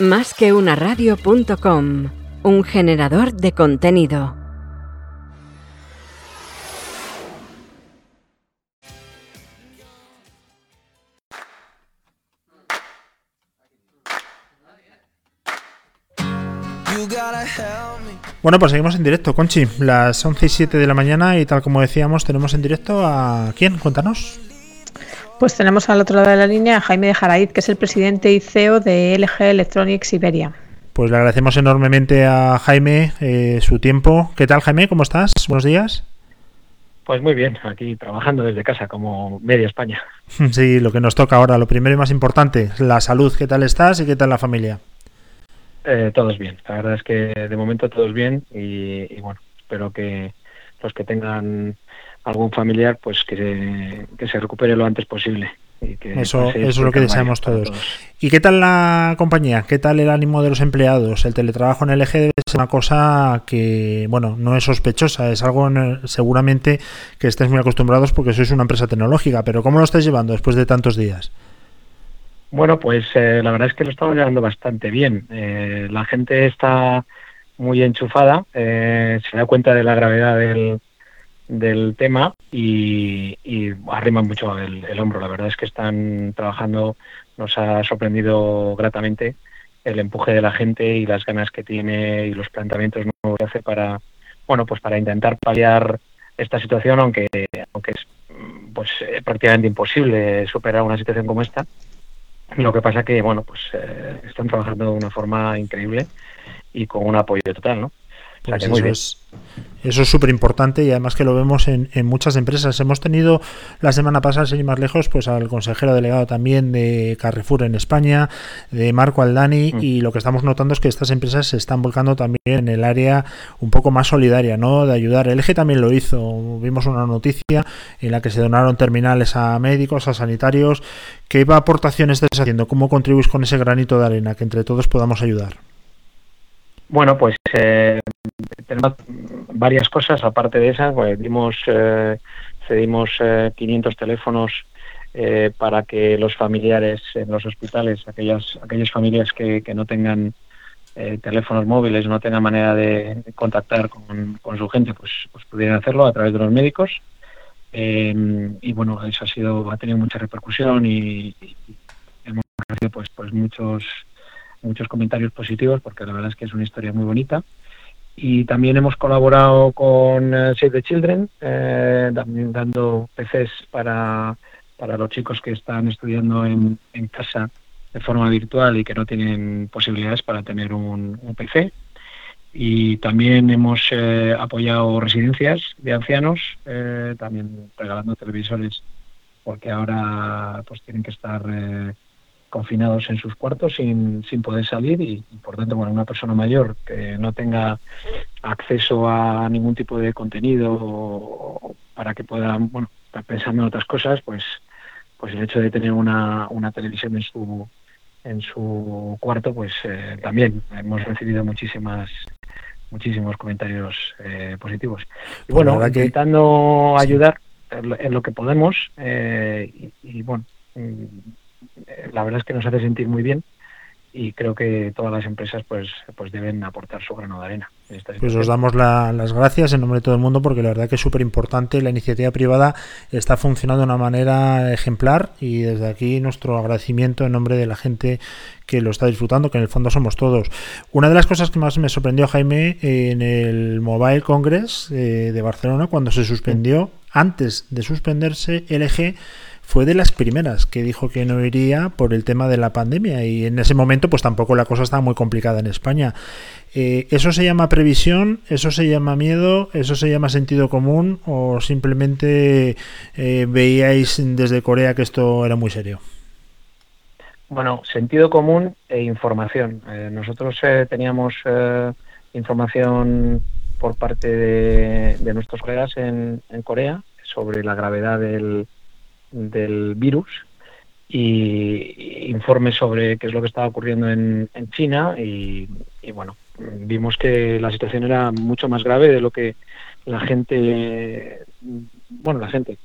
Más que un generador de contenido. Bueno, pues seguimos en directo, Conchi. Las 11 y 7 de la mañana y tal como decíamos, tenemos en directo a... ¿Quién? Cuéntanos. Pues tenemos al otro lado de la línea a Jaime de Jaraíz, que es el presidente y CEO de LG Electronics Iberia. Pues le agradecemos enormemente a Jaime eh, su tiempo. ¿Qué tal, Jaime? ¿Cómo estás? Buenos días. Pues muy bien, aquí trabajando desde casa como media España. Sí, lo que nos toca ahora, lo primero y más importante, la salud. ¿Qué tal estás y qué tal la familia? Eh, todos bien, la verdad es que de momento todos bien y, y bueno, espero que los que tengan algún familiar, pues que se, que se recupere lo antes posible. Y que eso, eso es lo que deseamos todos. ¿Y qué tal la compañía? ¿Qué tal el ánimo de los empleados? El teletrabajo en el eje debe ser una cosa que, bueno, no es sospechosa, es algo seguramente que estáis muy acostumbrados porque sois una empresa tecnológica, pero ¿cómo lo estáis llevando después de tantos días? Bueno, pues eh, la verdad es que lo estamos llevando bastante bien. Eh, la gente está muy enchufada, eh, se da cuenta de la gravedad del, del tema y, y arriman mucho el, hombro. La verdad es que están trabajando, nos ha sorprendido gratamente el empuje de la gente y las ganas que tiene y los planteamientos nuevos que hace para, bueno, pues para intentar paliar esta situación, aunque, aunque es pues prácticamente imposible superar una situación como esta. Lo que pasa que, bueno, pues eh, están trabajando de una forma increíble y con un apoyo total, ¿no? Pues eso, es, eso es súper importante y además que lo vemos en, en, muchas empresas. Hemos tenido la semana pasada, sin ir más lejos, pues al consejero delegado también de Carrefour en España, de Marco Aldani, mm. y lo que estamos notando es que estas empresas se están volcando también en el área un poco más solidaria, ¿no? De ayudar. El eje también lo hizo. Vimos una noticia en la que se donaron terminales a médicos, a sanitarios. ¿Qué aportaciones estás haciendo? ¿Cómo contribuís con ese granito de arena que entre todos podamos ayudar? Bueno, pues eh, tenemos varias cosas, aparte de esas, pues dimos, eh, cedimos eh, 500 teléfonos eh, para que los familiares en los hospitales, aquellas, aquellas familias que, que no tengan eh, teléfonos móviles, no tengan manera de contactar con, con, su gente, pues, pues pudieran hacerlo a través de los médicos. Eh, y bueno, eso ha sido, ha tenido mucha repercusión y, y hemos recibido pues, pues muchos muchos comentarios positivos porque la verdad es que es una historia muy bonita. Y también hemos colaborado con uh, Save the Children, eh, también dando PCs para, para los chicos que están estudiando en, en, casa de forma virtual y que no tienen posibilidades para tener un, un PC. Y también hemos eh, apoyado residencias de ancianos, eh, también regalando televisores, porque ahora pues tienen que estar eh, confinados en sus cuartos sin, sin poder salir y, y, por tanto, bueno, una persona mayor que no tenga acceso a ningún tipo de contenido o, para que pueda, bueno, estar pensando en otras cosas, pues, pues el hecho de tener una, una televisión en su en su cuarto, pues eh, también hemos recibido muchísimas muchísimos comentarios eh, positivos. Y bueno, pues intentando que... ayudar en lo que podemos eh, y, y bueno, la verdad es que nos hace sentir muy bien y creo que todas las empresas pues pues deben aportar su grano de arena. pues os damos la, las gracias en nombre de todo el mundo porque la verdad que es súper importante, la iniciativa privada está funcionando de una manera ejemplar y desde aquí nuestro agradecimiento en nombre de la gente que lo está disfrutando, que en el fondo somos todos. Una de las cosas que más me sorprendió Jaime en el Mobile Congress eh, de Barcelona cuando se suspendió, antes de suspenderse, LG fue de las primeras que dijo que no iría por el tema de la pandemia y en ese momento pues tampoco la cosa estaba muy complicada en España. Eh, ¿Eso se llama previsión? ¿Eso se llama miedo? ¿Eso se llama sentido común? ¿O simplemente eh, veíais desde Corea que esto era muy serio? Bueno, sentido común e información. Eh, nosotros eh, teníamos información por parte de, de nuestros colegas en, en Corea sobre la gravedad del, del virus y informes sobre qué es lo que estaba ocurriendo en, en China y, y, bueno, vimos que la situación era mucho más grave de lo que la gente, bueno, la gente,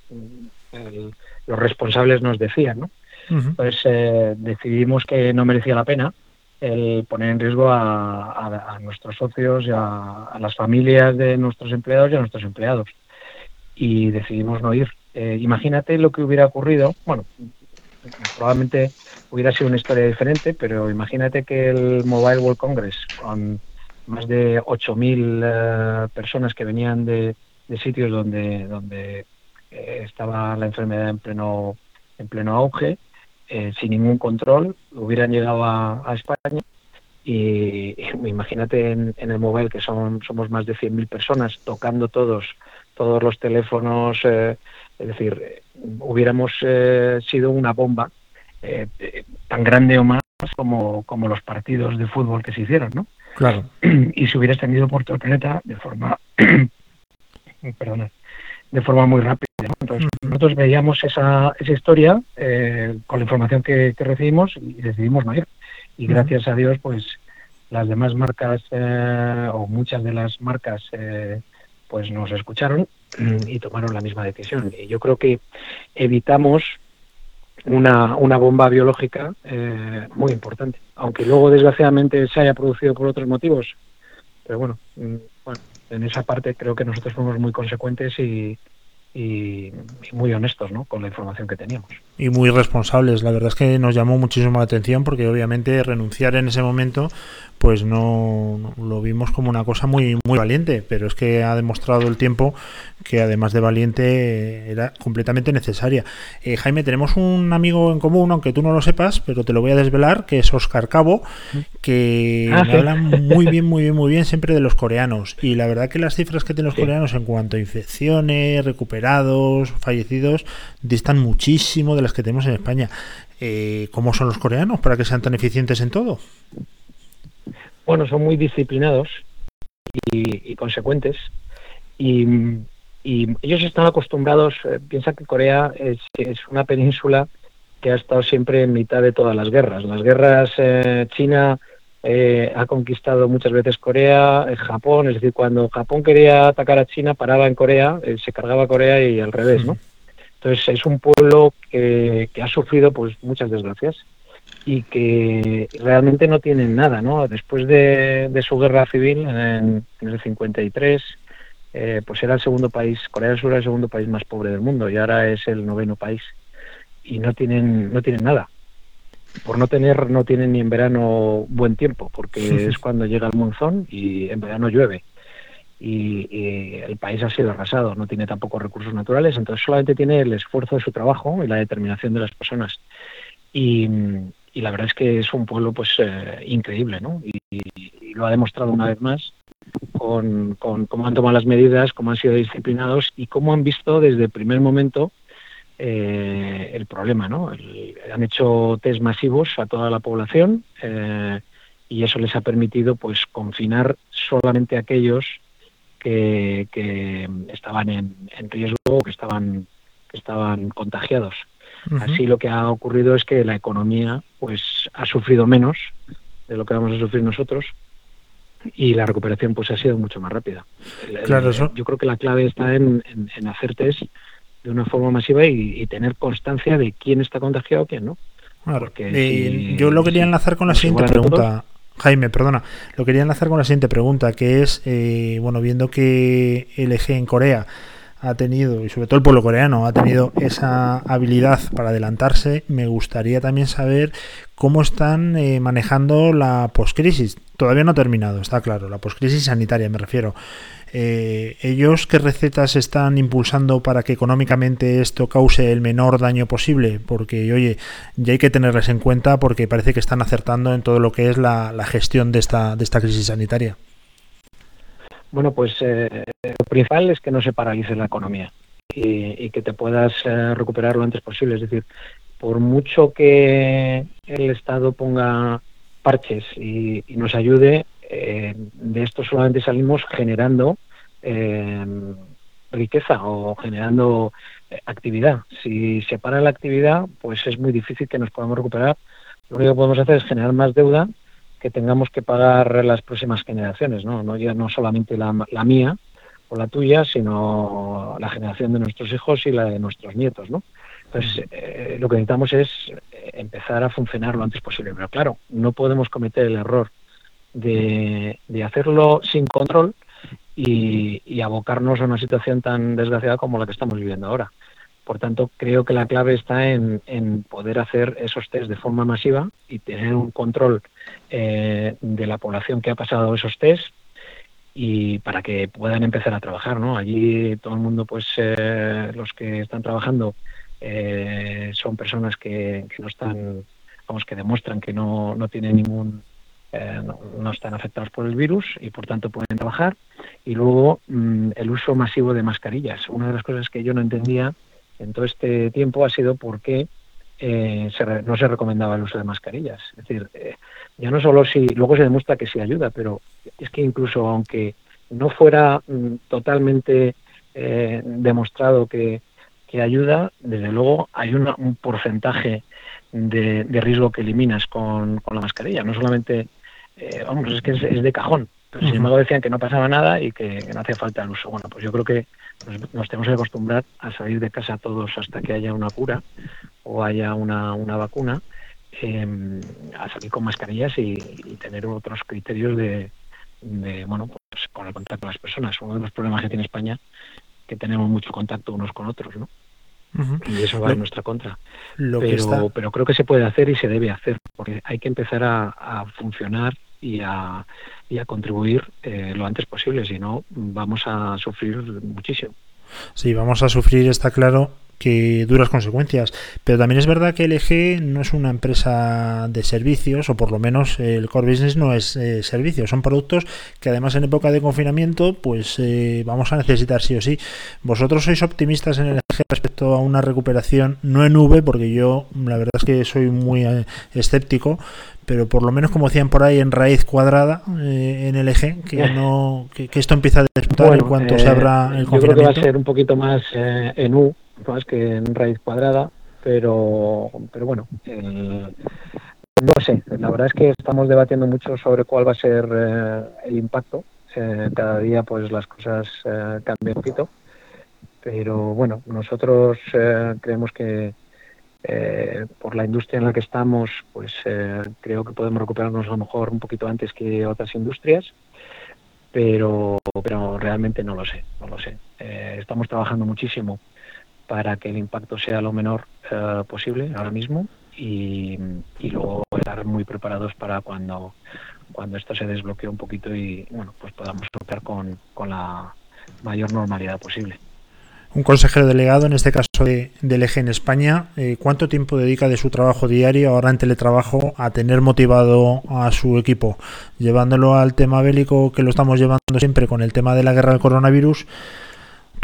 el, los responsables nos decían, ¿no? Uh -huh. Pues eh, decidimos que no merecía la pena el poner en riesgo a, nuestros socios y a, las familias de nuestros empleados y a nuestros empleados. Y decidimos no ir. Eh, imagínate lo que hubiera ocurrido, bueno, probablemente hubiera sido una historia diferente, pero imagínate que el Mobile World Congress, con más de 8.000 eh, personas que venían de, sitios donde, donde eh, estaba la enfermedad en pleno, en pleno auge, sin ningún control, hubieran llegado a, España y, imagínate en, el mobile que son, somos más de 100.000 personas tocando todos, todos los teléfonos, es decir, hubiéramos sido una bomba tan grande o más como, como los partidos de fútbol que se hicieron, ¿no? Claro. Y se hubiera extendido por todo el planeta de forma, perdona, de forma muy rápida. Entonces, nosotros veíamos esa, esa historia eh, con la información que, recibimos y decidimos no ir. Y gracias a Dios, pues las demás marcas eh, o muchas de las marcas eh, pues nos escucharon y tomaron la misma decisión. Y yo creo que evitamos una, una bomba biológica eh, muy importante, aunque luego desgraciadamente se haya producido por otros motivos. Pero bueno, mm, bueno, en esa parte creo que nosotros fuimos muy consecuentes y, y, muy honestos ¿no? con la información que teníamos. Y muy responsables. La verdad es que nos llamó muchísimo la atención porque obviamente renunciar en ese momento pues no, lo vimos como una cosa muy, muy valiente, pero es que ha demostrado el tiempo que además de valiente era completamente necesaria. Eh, Jaime, tenemos un amigo en común, aunque tú no lo sepas, pero te lo voy a desvelar, que es Oscar Cabo, que ah, habla muy bien, muy bien, muy bien siempre de los coreanos. Y la verdad que las cifras que tienen los coreanos en cuanto a infecciones, recuperados, fallecidos, distan muchísimo de las que tenemos en España. Eh, ¿Cómo son los coreanos para que sean tan eficientes en todo? bueno, son muy disciplinados y, consecuentes. Y, ellos están acostumbrados, eh, piensa que Corea es, una península que ha estado siempre en mitad de todas las guerras. Las guerras, eh, China eh, ha conquistado muchas veces Corea, Japón, es decir, cuando Japón quería atacar a China, paraba en Corea, se cargaba Corea y al revés, ¿no? Entonces es un pueblo que, que ha sufrido pues muchas desgracias y que realmente no tienen nada, ¿no? Después de, su guerra civil en, el 53, eh, pues era el segundo país, Corea del Sur era el segundo país más pobre del mundo y ahora es el noveno país y no tienen no tienen nada. Por no tener no tienen ni en verano buen tiempo, porque es cuando llega el monzón y en verano llueve. Y, y, el país ha sido arrasado, no tiene tampoco recursos naturales, entonces solamente tiene el esfuerzo de su trabajo y la determinación de las personas. Y, y la verdad es que es un pueblo pues eh, increíble, ¿no? Y, lo ha demostrado una vez más con, cómo han tomado las medidas, cómo han sido disciplinados y cómo han visto desde el primer momento eh, el problema, ¿no? han hecho test masivos a toda la población eh, y eso les ha permitido pues confinar solamente a aquellos que, estaban en, en riesgo o que estaban que estaban contagiados. Así lo que ha ocurrido es que la economía pues ha sufrido menos de lo que vamos a sufrir nosotros y la recuperación pues ha sido mucho más rápida. Claro, Yo creo que la clave está en, hacer test de una forma masiva y, tener constancia de quién está contagiado o quién no. Porque yo lo quería enlazar con la siguiente pregunta. Jaime, perdona, lo quería enlazar con la siguiente pregunta, que es, eh, bueno, viendo que LG en Corea ha tenido, y sobre todo el pueblo coreano, ha tenido esa habilidad para adelantarse, me gustaría también saber cómo están eh, manejando la poscrisis. Todavía no ha terminado, está claro, la poscrisis sanitaria me refiero. Eh, ¿Ellos qué recetas están impulsando para que económicamente esto cause el menor daño posible? Porque, oye, ya hay que tenerles en cuenta porque parece que están acertando en todo lo que es la, la gestión de esta, de esta crisis sanitaria. Bueno, pues eh, lo principal es que no se paralice la economía y, que te puedas eh, recuperar lo antes posible. Es decir, por mucho que el Estado ponga parches y, nos ayude, eh, de esto solamente salimos generando riqueza o generando actividad. Si se para la actividad, pues es muy difícil que nos podamos recuperar. Lo único que podemos hacer es generar más deuda que tengamos que pagar las próximas generaciones, ¿no? No, ya no solamente la, mía, o la tuya, sino la generación de nuestros hijos y la de nuestros nietos, ¿no? Entonces, eh, lo que necesitamos es empezar a funcionar lo antes posible. Pero claro, no podemos cometer el error de, hacerlo sin control y, abocarnos a una situación tan desgraciada como la que estamos viviendo ahora. Por tanto, creo que la clave está en, poder hacer esos test de forma masiva y tener un control eh, de la población que ha pasado esos test y para que puedan empezar a trabajar, ¿no? Allí todo el mundo, pues eh, los que están trabajando eh, son personas que, no están, vamos, que demuestran que no, no tienen ningún, no, están afectados por el virus y por tanto pueden trabajar. Y luego mm, el uso masivo de mascarillas. Una de las cosas que yo no entendía en todo este tiempo ha sido por qué eh, no se recomendaba el uso de mascarillas. Es decir, eh, ya no solo si, luego se demuestra que sí ayuda, pero es que incluso aunque no fuera mm, totalmente eh, demostrado que, ayuda, desde luego hay un porcentaje de, riesgo que eliminas con, la mascarilla. No solamente, vamos, es que es, de cajón. Pero sin embargo decían que no pasaba nada y que, que no hacía falta el uso. Bueno, pues yo creo que nos, tenemos que acostumbrar a salir de casa todos hasta que haya una cura o haya una, una vacuna, em, a salir con mascarillas y, tener otros criterios de, bueno, pues con el contacto con las personas. Uno de los problemas que tiene España que tenemos mucho contacto unos con otros, ¿no? Y eso va en nuestra contra. pero, pero creo que se puede hacer y se debe hacer, porque hay que empezar a funcionar y a, y a contribuir eh, lo antes posible, si no vamos a sufrir muchísimo. Sí, vamos a sufrir, está claro, que duras consecuencias. Pero también es verdad que LG no es una empresa de servicios, o por lo menos el core business no es eh, servicios, son productos que además en época de confinamiento pues eh, vamos a necesitar sí o sí. ¿Vosotros sois optimistas en LG respecto a una recuperación, no en V, porque yo la verdad es que soy muy escéptico, pero por lo menos como decían por ahí en raíz cuadrada eh, en el eje que no que, esto empieza a disputar en cuanto se abra el confinamiento. Yo creo que va a ser un poquito más eh, en U más que en raíz cuadrada pero pero bueno eh, no sé la verdad es que estamos debatiendo mucho sobre cuál va a ser el impacto cada día pues las cosas cambian un poquito pero bueno nosotros creemos que eh, por la industria en la que estamos, pues eh, creo que podemos recuperarnos a lo mejor un poquito antes que otras industrias, pero, pero realmente no lo sé, no lo sé. Eh, estamos trabajando muchísimo para que el impacto sea lo menor posible ahora mismo y, luego estar muy preparados para cuando, cuando esto se desbloquee un poquito y bueno, pues podamos operar con, con la mayor normalidad posible un consejero delegado, en este caso de, del eje en España, eh, ¿cuánto tiempo dedica de su trabajo diario, ahora en teletrabajo, a tener motivado a su equipo? Llevándolo al tema bélico que lo estamos llevando siempre con el tema de la guerra del coronavirus.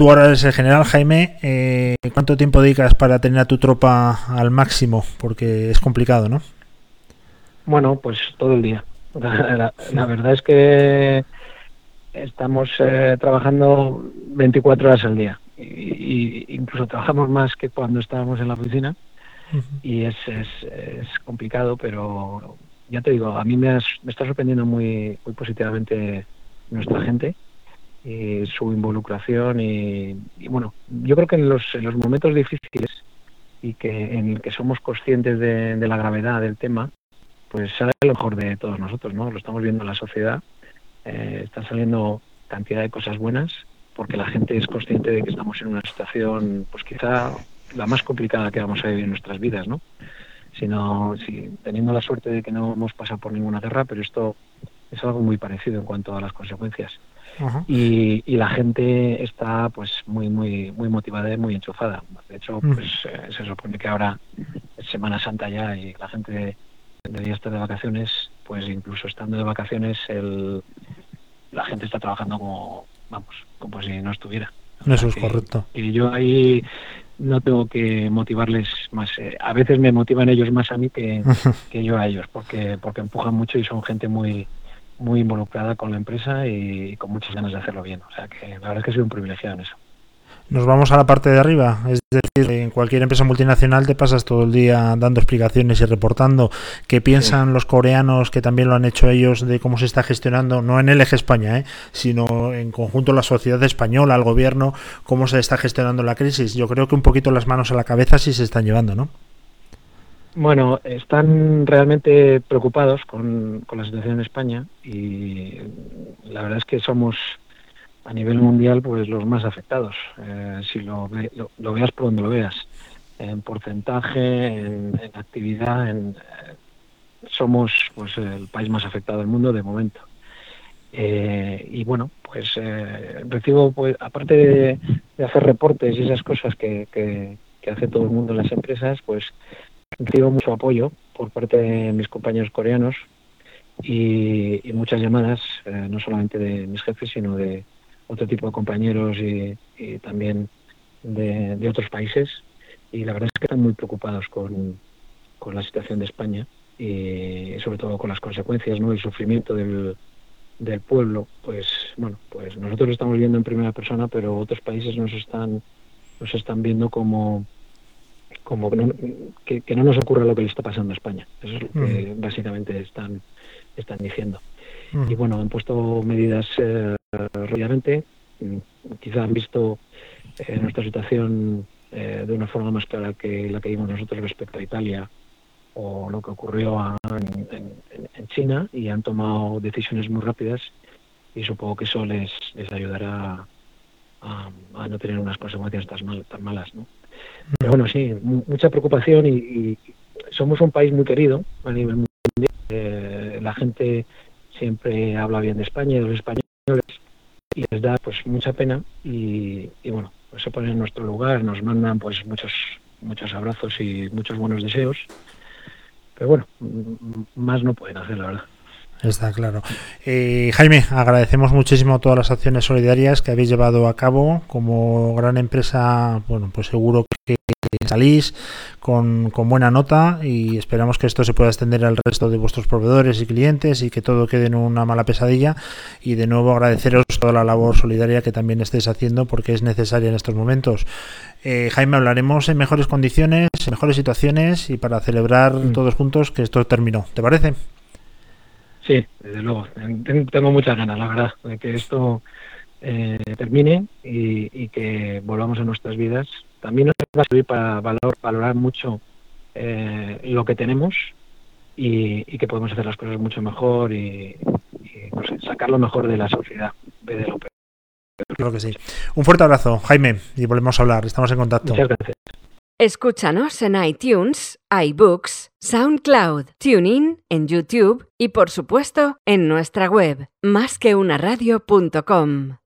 Tú ahora eres el general, Jaime. Eh, ¿Cuánto tiempo dedicas para tener a tu tropa al máximo? Porque es complicado, ¿no? Bueno, pues todo el día. La, verdad es que estamos eh, trabajando 24 horas al día y, incluso trabajamos más que cuando estábamos en la oficina y es, es, es, complicado, pero ya te digo, a mí me, me está sorprendiendo muy, muy positivamente nuestra gente y su involucración y, bueno, yo creo que en los, en los momentos difíciles y que en el que somos conscientes de, de la gravedad del tema, pues sale lo mejor de todos nosotros, ¿no? Lo estamos viendo en la sociedad, eh, están saliendo cantidad de cosas buenas porque la gente es consciente de que estamos en una situación, pues quizá la más complicada que vamos a vivir en nuestras vidas, ¿no? Sino, si, teniendo la suerte de que no hemos pasado por ninguna guerra, pero esto es algo muy parecido en cuanto a las consecuencias. Y, la gente está pues muy muy muy motivada y muy enchufada. De hecho, pues eh, se supone que ahora es Semana Santa ya y la gente debería estar de vacaciones, pues incluso estando de vacaciones el, la gente está trabajando como, vamos, como si no estuviera. Eso es correcto. Y yo ahí no tengo que motivarles más. Eh, a veces me motivan ellos más a mí que, que, yo a ellos, porque, porque empujan mucho y son gente muy muy involucrada con la empresa y con muchas ganas de hacerlo bien. O sea que la verdad es que soy un privilegiado en eso. Nos vamos a la parte de arriba, es decir, en cualquier empresa multinacional te pasas todo el día dando explicaciones y reportando qué piensan los coreanos, que también lo han hecho ellos, de cómo se está gestionando, no en el eje España, ¿eh? sino en conjunto la sociedad española, el gobierno, cómo se está gestionando la crisis. Yo creo que un poquito las manos a la cabeza sí se están llevando, ¿no? Bueno, están realmente preocupados con, la situación en España y la verdad es que somos a nivel mundial pues los más afectados, eh, si lo, lo, veas por donde lo veas, en porcentaje, en, actividad, en, eh, somos pues el país más afectado del mundo de momento. Eh, y bueno, pues recibo, pues aparte de, hacer reportes y esas cosas que, que, hace todo el mundo en las empresas, pues recibo mucho apoyo por parte de mis compañeros coreanos y, y muchas llamadas, no solamente de mis jefes, sino de, otro tipo de compañeros y, también de, otros países y la verdad es que están muy preocupados con, la situación de España y sobre todo con las consecuencias, ¿no? El sufrimiento del, del pueblo, pues bueno, pues nosotros lo estamos viendo en primera persona, pero otros países nos están nos están viendo como como que no, nos ocurra lo que le está pasando a España. Eso es lo que básicamente están están diciendo. Y bueno, han puesto medidas eh, rápidamente. Mm, quizá han visto eh, nuestra situación eh, de una forma más clara que la que vimos nosotros respecto a Italia o lo que ocurrió en, China y han tomado decisiones muy rápidas y supongo que eso les, les ayudará a, no tener unas consecuencias tan, tan malas. ¿no? Pero bueno, sí, mucha preocupación y, somos un país muy querido a nivel mundial. Eh, la gente siempre habla bien de España y de los españoles y les da pues mucha pena y, bueno, pues se ponen en nuestro lugar, nos mandan pues muchos muchos abrazos y muchos buenos deseos. Pero bueno, más no pueden hacer, la verdad. Está claro. Eh, Jaime, agradecemos muchísimo todas las acciones solidarias que habéis llevado a cabo. Como gran empresa, bueno, pues seguro que salís con, con, buena nota y esperamos que esto se pueda extender al resto de vuestros proveedores y clientes y que todo quede en una mala pesadilla. Y de nuevo agradeceros toda la labor solidaria que también estéis haciendo porque es necesaria en estos momentos. Eh, Jaime, hablaremos en mejores condiciones, en mejores situaciones y para celebrar mm. todos juntos que esto terminó. ¿Te parece? Sí, desde luego. Tengo muchas ganas, la verdad, de que esto eh, termine y, que volvamos a nuestras vidas. También va a servir para valorar mucho eh, lo que tenemos y, que podemos hacer las cosas mucho mejor y, sacar lo mejor de la sociedad de lo peor. Creo que sí. Un fuerte abrazo, Jaime, y volvemos a hablar. Estamos en contacto. Muchas gracias. Escúchanos en iTunes, iBooks, SoundCloud, TuneIn, en YouTube y por supuesto en nuestra web, másqueunaradio.com.